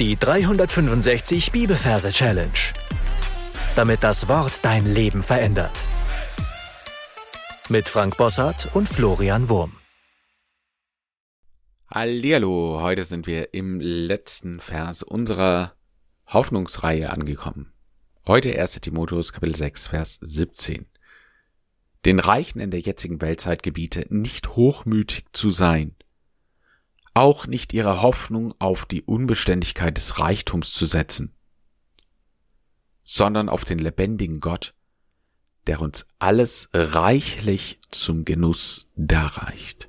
Die 365 Bibelverse Challenge. Damit das Wort dein Leben verändert. Mit Frank Bossart und Florian Wurm. Hallihallo, heute sind wir im letzten Vers unserer Hoffnungsreihe angekommen. Heute 1. Timotheus Kapitel 6, Vers 17. Den Reichen in der jetzigen Weltzeit gebiete, nicht hochmütig zu sein, auch nicht ihre Hoffnung auf die Unbeständigkeit des Reichtums zu setzen, sondern auf den lebendigen Gott, der uns alles reichlich zum Genuss darreicht.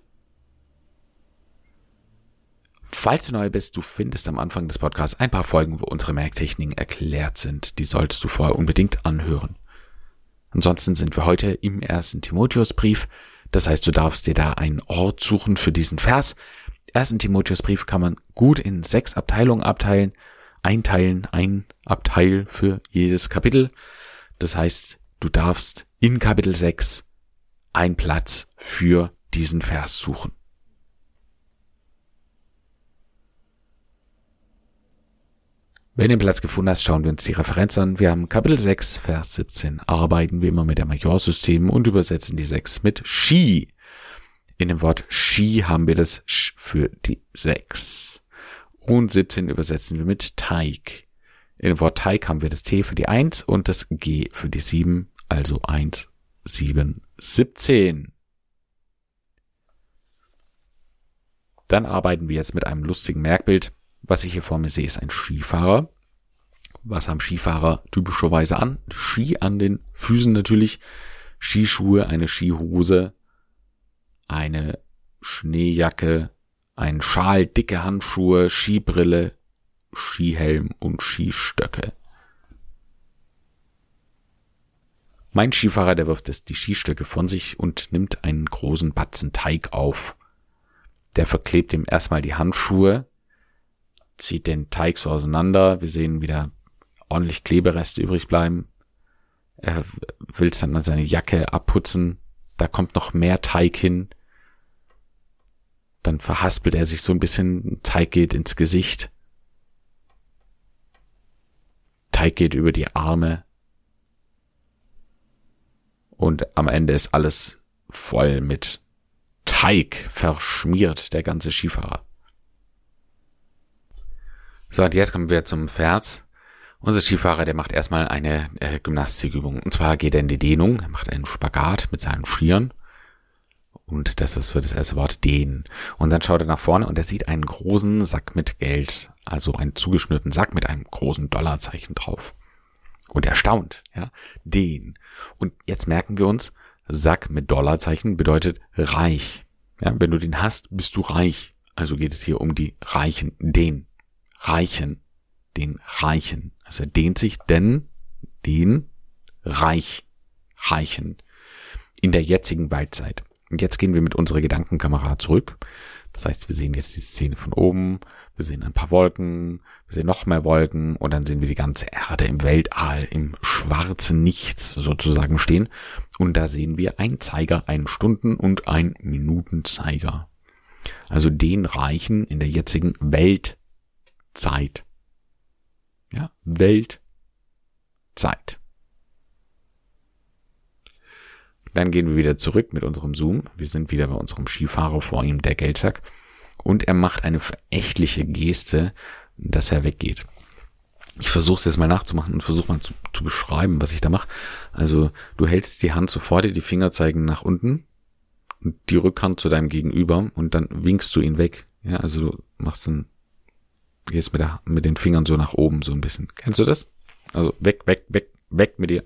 Falls du neu bist, du findest am Anfang des Podcasts ein paar Folgen, wo unsere Merktechniken erklärt sind. Die sollst du vorher unbedingt anhören. Ansonsten sind wir heute im ersten Timotheusbrief. Das heißt, du darfst dir da einen Ort suchen für diesen Vers ersten Timotheusbrief kann man gut in sechs Abteilungen abteilen, einteilen, ein Abteil für jedes Kapitel. Das heißt, du darfst in Kapitel 6 einen Platz für diesen Vers suchen. Wenn du den Platz gefunden hast, schauen wir uns die Referenz an. Wir haben Kapitel 6, Vers 17. Arbeiten wir immer mit der Majorsystem und übersetzen die 6 mit Ski. In dem Wort Ski haben wir das Sch für die 6. Und 17 übersetzen wir mit Teig. In dem Wort Teig haben wir das T für die 1 und das G für die 7, also 1, 7, 17. Dann arbeiten wir jetzt mit einem lustigen Merkbild. Was ich hier vor mir sehe, ist ein Skifahrer. Was haben Skifahrer typischerweise an? Ski an den Füßen natürlich, Skischuhe, eine Skihose, eine Schneejacke, ein Schal, dicke Handschuhe, Skibrille, Skihelm und Skistöcke. Mein Skifahrer, der wirft es die Skistöcke von sich und nimmt einen großen Batzen Teig auf. Der verklebt ihm erstmal die Handschuhe, zieht den Teig so auseinander. Wir sehen wieder ordentlich Klebereste übrig bleiben. Er will dann seine Jacke abputzen. Da kommt noch mehr Teig hin. Dann verhaspelt er sich so ein bisschen, Teig geht ins Gesicht. Teig geht über die Arme. Und am Ende ist alles voll mit Teig verschmiert, der ganze Skifahrer. So, und jetzt kommen wir zum Vers. Unser Skifahrer, der macht erstmal eine äh, Gymnastikübung. Und zwar geht er in die Dehnung, macht einen Spagat mit seinen Skiern und das ist für das erste Wort den. Und dann schaut er nach vorne und er sieht einen großen Sack mit Geld, also einen zugeschnürten Sack mit einem großen Dollarzeichen drauf. Und er staunt, ja, den. Und jetzt merken wir uns, Sack mit Dollarzeichen bedeutet reich. Ja, wenn du den hast, bist du reich. Also geht es hier um die Reichen, den Reichen, den Reichen. Also er dehnt sich, denn den Reich, Reichen in der jetzigen Waldzeit. Jetzt gehen wir mit unserer Gedankenkamera zurück. Das heißt, wir sehen jetzt die Szene von oben, wir sehen ein paar Wolken, wir sehen noch mehr Wolken und dann sehen wir die ganze Erde im Weltall, im schwarzen Nichts sozusagen stehen. Und da sehen wir einen Zeiger, einen Stunden- und einen Minutenzeiger. Also den Reichen in der jetzigen Weltzeit. Ja, Weltzeit. Dann gehen wir wieder zurück mit unserem Zoom. Wir sind wieder bei unserem Skifahrer vor ihm, der Geldsack. Und er macht eine verächtliche Geste, dass er weggeht. Ich versuche es jetzt mal nachzumachen und versuche mal zu, zu, beschreiben, was ich da mache. Also du hältst die Hand so vor dir, die Finger zeigen nach unten die Rückhand zu deinem Gegenüber und dann winkst du ihn weg. Ja, also du machst dann, gehst mit, der, mit den Fingern so nach oben so ein bisschen. Kennst du das? Also weg, weg, weg, weg mit dir.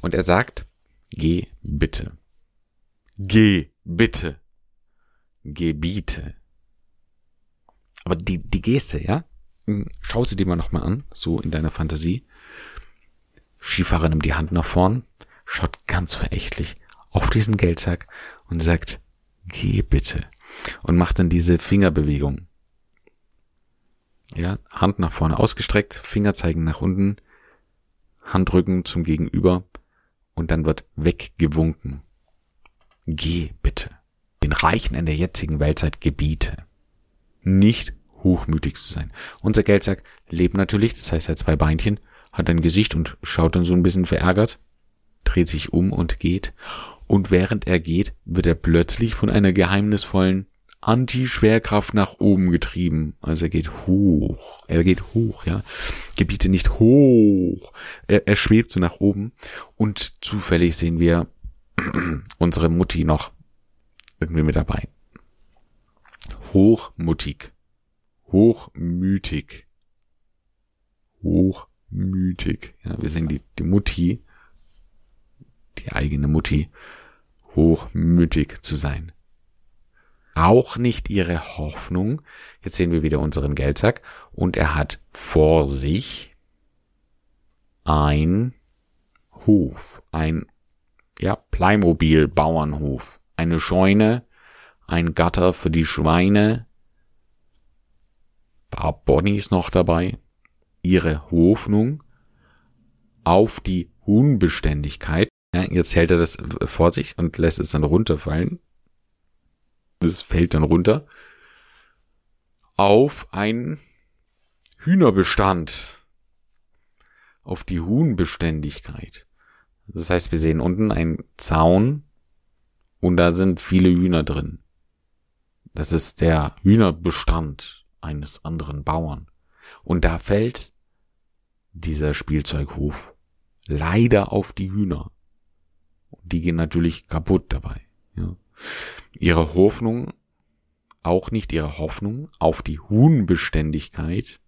Und er sagt, Geh bitte. Geh bitte. Gebiete. Aber die, die Geste, ja? Hm, schau sie dir mal nochmal an, so in deiner Fantasie. Skifahrer nimmt die Hand nach vorn, schaut ganz verächtlich auf diesen Geldsack und sagt, geh bitte. Und macht dann diese Fingerbewegung. Ja, Hand nach vorne ausgestreckt, Finger zeigen nach unten, Handrücken zum Gegenüber und dann wird weggewunken. Geh bitte. Den Reichen in der jetzigen Weltzeit gebiete. Nicht hochmütig zu sein. Unser Geldsack lebt natürlich, das heißt, er hat zwei Beinchen, hat ein Gesicht und schaut dann so ein bisschen verärgert, dreht sich um und geht. Und während er geht, wird er plötzlich von einer geheimnisvollen Anti-Schwerkraft nach oben getrieben. Also er geht hoch. Er geht hoch, ja. Gebiete nicht hoch. Er, er schwebt so nach oben. Und zufällig sehen wir unsere Mutti noch irgendwie mit dabei. Hochmutig. Hochmütig. Hochmütig. Ja, wir sehen die, die Mutti, die eigene Mutti, hochmütig zu sein. Auch nicht ihre Hoffnung. Jetzt sehen wir wieder unseren Geldsack und er hat vor sich ein Hof, ein ja, Playmobil Bauernhof, eine Scheune, ein Gatter für die Schweine, paar Bonnies noch dabei, ihre Hoffnung auf die Unbeständigkeit. Ja, jetzt hält er das vor sich und lässt es dann runterfallen. Es fällt dann runter auf einen Hühnerbestand, auf die Huhnbeständigkeit. Das heißt, wir sehen unten einen Zaun und da sind viele Hühner drin. Das ist der Hühnerbestand eines anderen Bauern. Und da fällt dieser Spielzeughof leider auf die Hühner. Die gehen natürlich kaputt dabei. Ja. Ihre Hoffnung, auch nicht ihre Hoffnung auf die Huhnbeständigkeit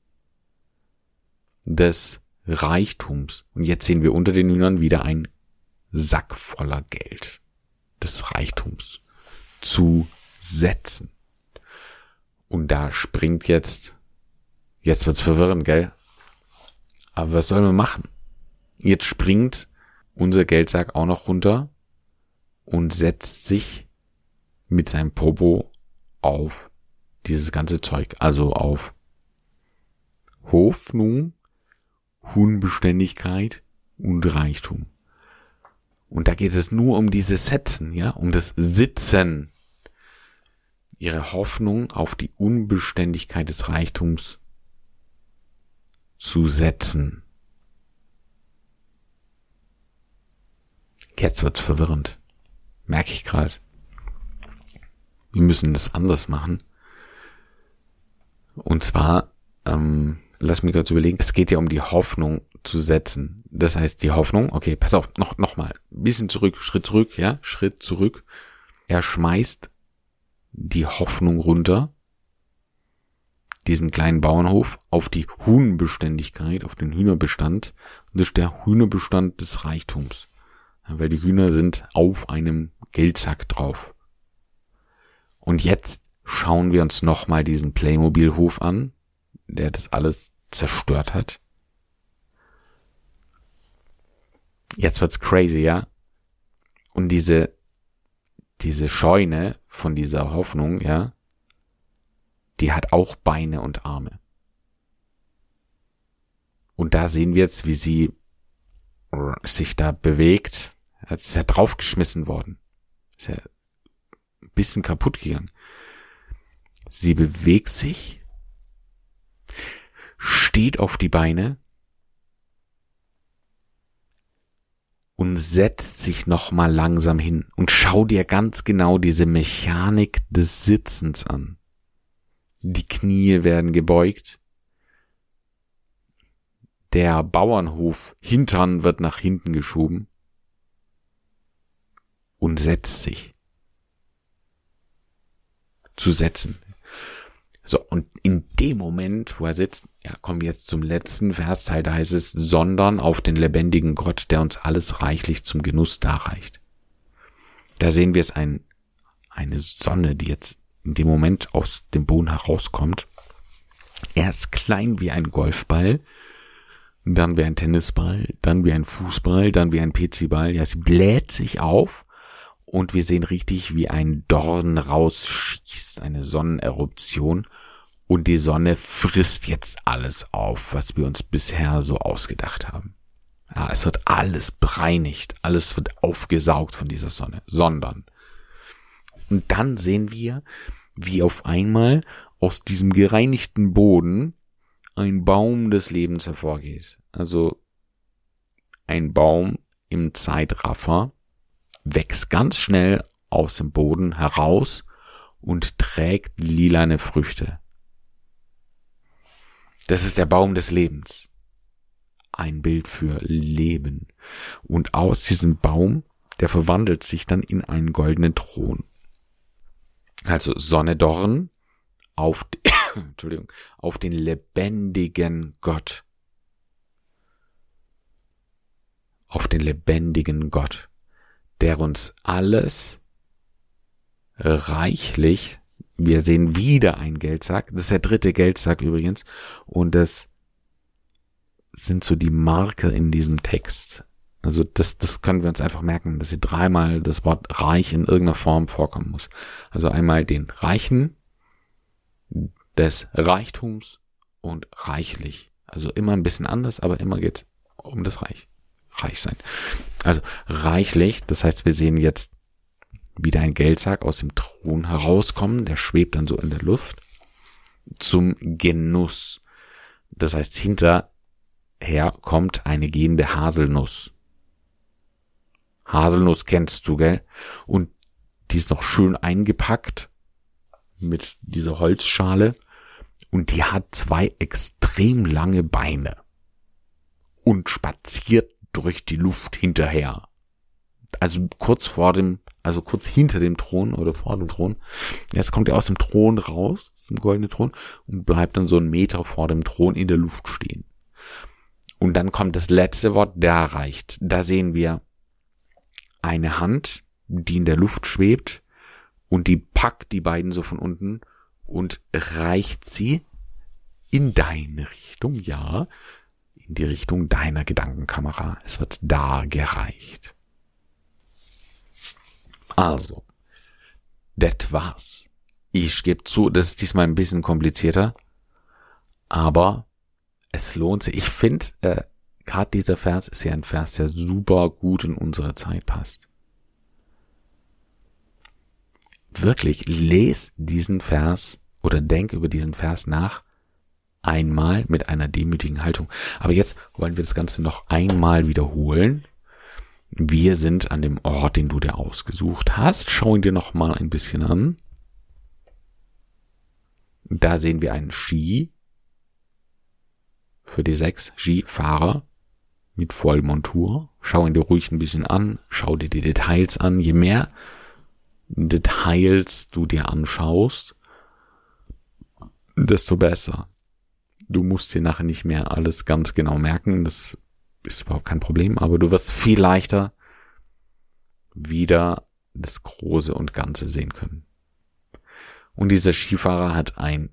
des Reichtums. Und jetzt sehen wir unter den Hühnern wieder ein Sack voller Geld des Reichtums zu setzen. Und da springt jetzt, jetzt wird's verwirrend, gell? Aber was sollen wir machen? Jetzt springt unser Geldsack auch noch runter und setzt sich mit seinem Popo auf dieses ganze Zeug, also auf Hoffnung, Unbeständigkeit und Reichtum. Und da geht es nur um diese Setzen, ja, um das Sitzen. Ihre Hoffnung auf die Unbeständigkeit des Reichtums zu setzen. Jetzt wird's verwirrend. Merke ich gerade. Wir müssen das anders machen. Und zwar, ähm, lass mich kurz überlegen, es geht ja um die Hoffnung zu setzen. Das heißt, die Hoffnung, okay, pass auf, noch, noch mal, bisschen zurück, Schritt zurück, ja, Schritt zurück. Er schmeißt die Hoffnung runter, diesen kleinen Bauernhof, auf die Huhnbeständigkeit, auf den Hühnerbestand. das ist der Hühnerbestand des Reichtums. Ja, weil die Hühner sind auf einem Geldsack drauf. Und jetzt schauen wir uns nochmal diesen Playmobil-Hof an, der das alles zerstört hat. Jetzt wird's crazy, ja? Und diese, diese Scheune von dieser Hoffnung, ja, die hat auch Beine und Arme. Und da sehen wir jetzt, wie sie sich da bewegt. Jetzt ist ja draufgeschmissen worden. Ist ja bisschen kaputt gegangen. Sie bewegt sich, steht auf die Beine und setzt sich nochmal langsam hin und schau dir ganz genau diese Mechanik des Sitzens an. Die Knie werden gebeugt. Der Bauernhof Hintern wird nach hinten geschoben und setzt sich. Zu setzen. So, und in dem Moment, wo er sitzt, ja, kommen wir jetzt zum letzten Versteil, da heißt es, sondern auf den lebendigen Gott, der uns alles reichlich zum Genuss darreicht. Da sehen wir es ein, eine Sonne, die jetzt in dem Moment aus dem Boden herauskommt. Er ist klein wie ein Golfball, dann wie ein Tennisball, dann wie ein Fußball, dann wie ein PC-Ball. Ja, sie bläht sich auf und wir sehen richtig, wie ein Dorn rausschießt, eine Sonneneruption und die Sonne frisst jetzt alles auf, was wir uns bisher so ausgedacht haben. Ja, es wird alles bereinigt, alles wird aufgesaugt von dieser Sonne, sondern und dann sehen wir, wie auf einmal aus diesem gereinigten Boden ein Baum des Lebens hervorgeht. Also ein Baum im Zeitraffer wächst ganz schnell aus dem Boden heraus und trägt lilane Früchte. Das ist der Baum des Lebens. Ein Bild für Leben. Und aus diesem Baum, der verwandelt sich dann in einen goldenen Thron. Also Sonne Dorn auf, Entschuldigung, auf den lebendigen Gott. Auf den lebendigen Gott, der uns alles reichlich wir sehen wieder einen Geldsack. Das ist der dritte Geldsack übrigens. Und das sind so die Marker in diesem Text. Also das, das können wir uns einfach merken, dass hier dreimal das Wort reich in irgendeiner Form vorkommen muss. Also einmal den Reichen, des Reichtums und reichlich. Also immer ein bisschen anders, aber immer geht um das Reich. Reich sein. Also reichlich, das heißt, wir sehen jetzt wieder ein Geldsack aus dem Thron herauskommen, der schwebt dann so in der Luft, zum Genuss. Das heißt, hinterher kommt eine gehende Haselnuss. Haselnuss kennst du, gell? Und die ist noch schön eingepackt mit dieser Holzschale und die hat zwei extrem lange Beine und spaziert durch die Luft hinterher. Also kurz vor dem also kurz hinter dem Thron oder vor dem Thron. Jetzt kommt er aus dem Thron raus, aus dem goldenen Thron, und bleibt dann so einen Meter vor dem Thron in der Luft stehen. Und dann kommt das letzte Wort, da reicht. Da sehen wir eine Hand, die in der Luft schwebt und die packt die beiden so von unten und reicht sie in deine Richtung, ja, in die Richtung deiner Gedankenkamera. Es wird da gereicht. Also, das war's. Ich gebe zu, das ist diesmal ein bisschen komplizierter, aber es lohnt sich. Ich finde, äh, gerade dieser Vers ist ja ein Vers, der super gut in unsere Zeit passt. Wirklich, lest diesen Vers oder denk über diesen Vers nach einmal mit einer demütigen Haltung. Aber jetzt wollen wir das Ganze noch einmal wiederholen wir sind an dem Ort, den du dir ausgesucht hast. Schau ihn dir noch mal ein bisschen an. Da sehen wir einen Ski für die sechs Skifahrer mit Vollmontur. Schau ihn dir ruhig ein bisschen an. Schau dir die Details an. Je mehr Details du dir anschaust, desto besser. Du musst dir nachher nicht mehr alles ganz genau merken. Das ist überhaupt kein Problem, aber du wirst viel leichter wieder das Große und Ganze sehen können. Und dieser Skifahrer hat ein,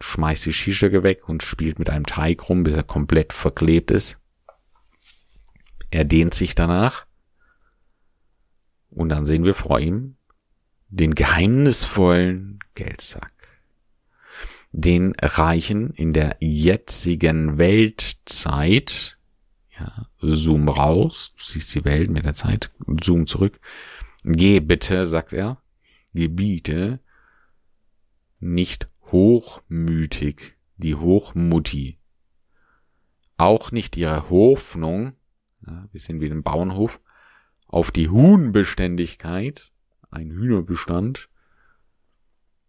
schmeißt die Skistöcke weg und spielt mit einem Teig rum, bis er komplett verklebt ist. Er dehnt sich danach. Und dann sehen wir vor ihm den geheimnisvollen Geldsack. Den Reichen in der jetzigen Weltzeit ja, zoom raus, du siehst die Welt mit der Zeit, zoom zurück. Geh bitte, sagt er, gebiete nicht hochmütig, die Hochmutti. Auch nicht ihre Hoffnung, ja, wir sind wie im Bauernhof, auf die Huhnbeständigkeit, ein Hühnerbestand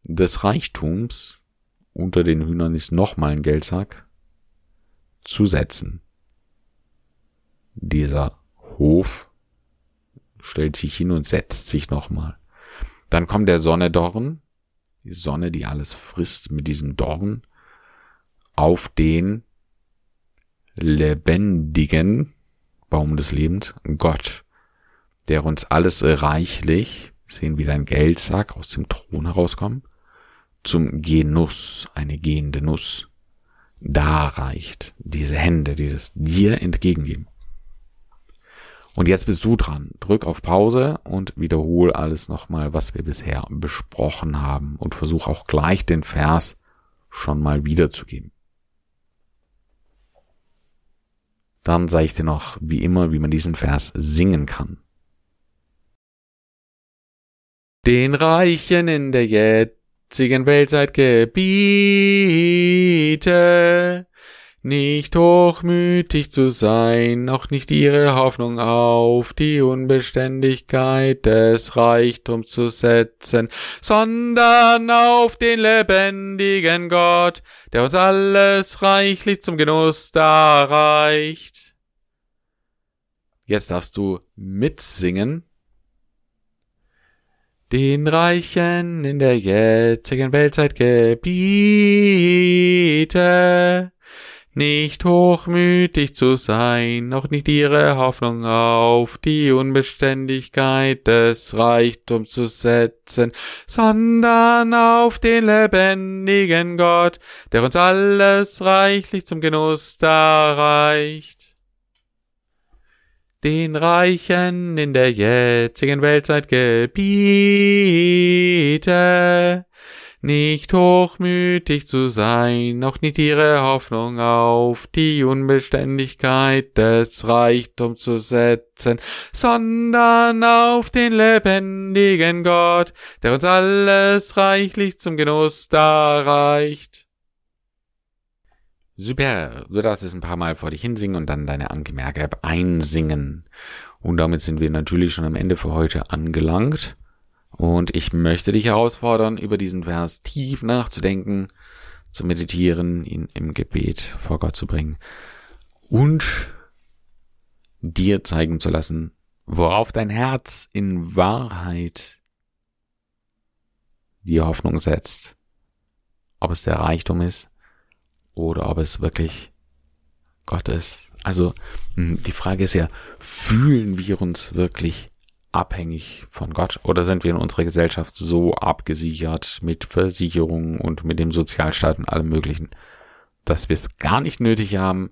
des Reichtums, unter den Hühnern ist nochmal ein Geldsack, zu setzen dieser Hof stellt sich hin und setzt sich nochmal. Dann kommt der Sonnedorn, die Sonne, die alles frisst mit diesem Dorn, auf den lebendigen Baum des Lebens, Gott, der uns alles reichlich, sehen wie ein Geldsack aus dem Thron herauskommen, zum Genuss, eine gehende Nuss, da reicht diese Hände, die das dir entgegengeben. Und jetzt bist du dran. Drück auf Pause und wiederhol alles nochmal, was wir bisher besprochen haben und versuch auch gleich den Vers schon mal wiederzugeben. Dann sage ich dir noch, wie immer, wie man diesen Vers singen kann. Den Reichen in der jetzigen Weltzeitgebiete nicht hochmütig zu sein, auch nicht ihre Hoffnung auf die Unbeständigkeit des Reichtums zu setzen, sondern auf den lebendigen Gott, der uns alles reichlich zum Genuss darreicht. Jetzt darfst du mitsingen. Den Reichen in der jetzigen Weltzeit gebiete, nicht hochmütig zu sein, noch nicht ihre Hoffnung auf die Unbeständigkeit des Reichtums zu setzen, sondern auf den lebendigen Gott, der uns alles reichlich zum Genuss darreicht. Den Reichen in der jetzigen Weltzeit gebiete, nicht hochmütig zu sein, noch nicht ihre Hoffnung auf die Unbeständigkeit des Reichtums zu setzen, sondern auf den lebendigen Gott, der uns alles reichlich zum Genuss darreicht. Super, du darfst es ein paar Mal vor dich hinsingen und dann deine Angemerke einsingen. Und damit sind wir natürlich schon am Ende für heute angelangt. Und ich möchte dich herausfordern, über diesen Vers tief nachzudenken, zu meditieren, ihn im Gebet vor Gott zu bringen und dir zeigen zu lassen, worauf dein Herz in Wahrheit die Hoffnung setzt. Ob es der Reichtum ist oder ob es wirklich Gott ist. Also hm, die Frage ist ja, fühlen wir uns wirklich abhängig von Gott oder sind wir in unserer Gesellschaft so abgesichert mit Versicherungen und mit dem Sozialstaat und allem möglichen, dass wir es gar nicht nötig haben,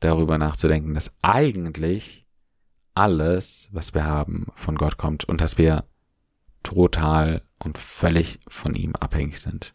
darüber nachzudenken, dass eigentlich alles, was wir haben, von Gott kommt und dass wir total und völlig von ihm abhängig sind.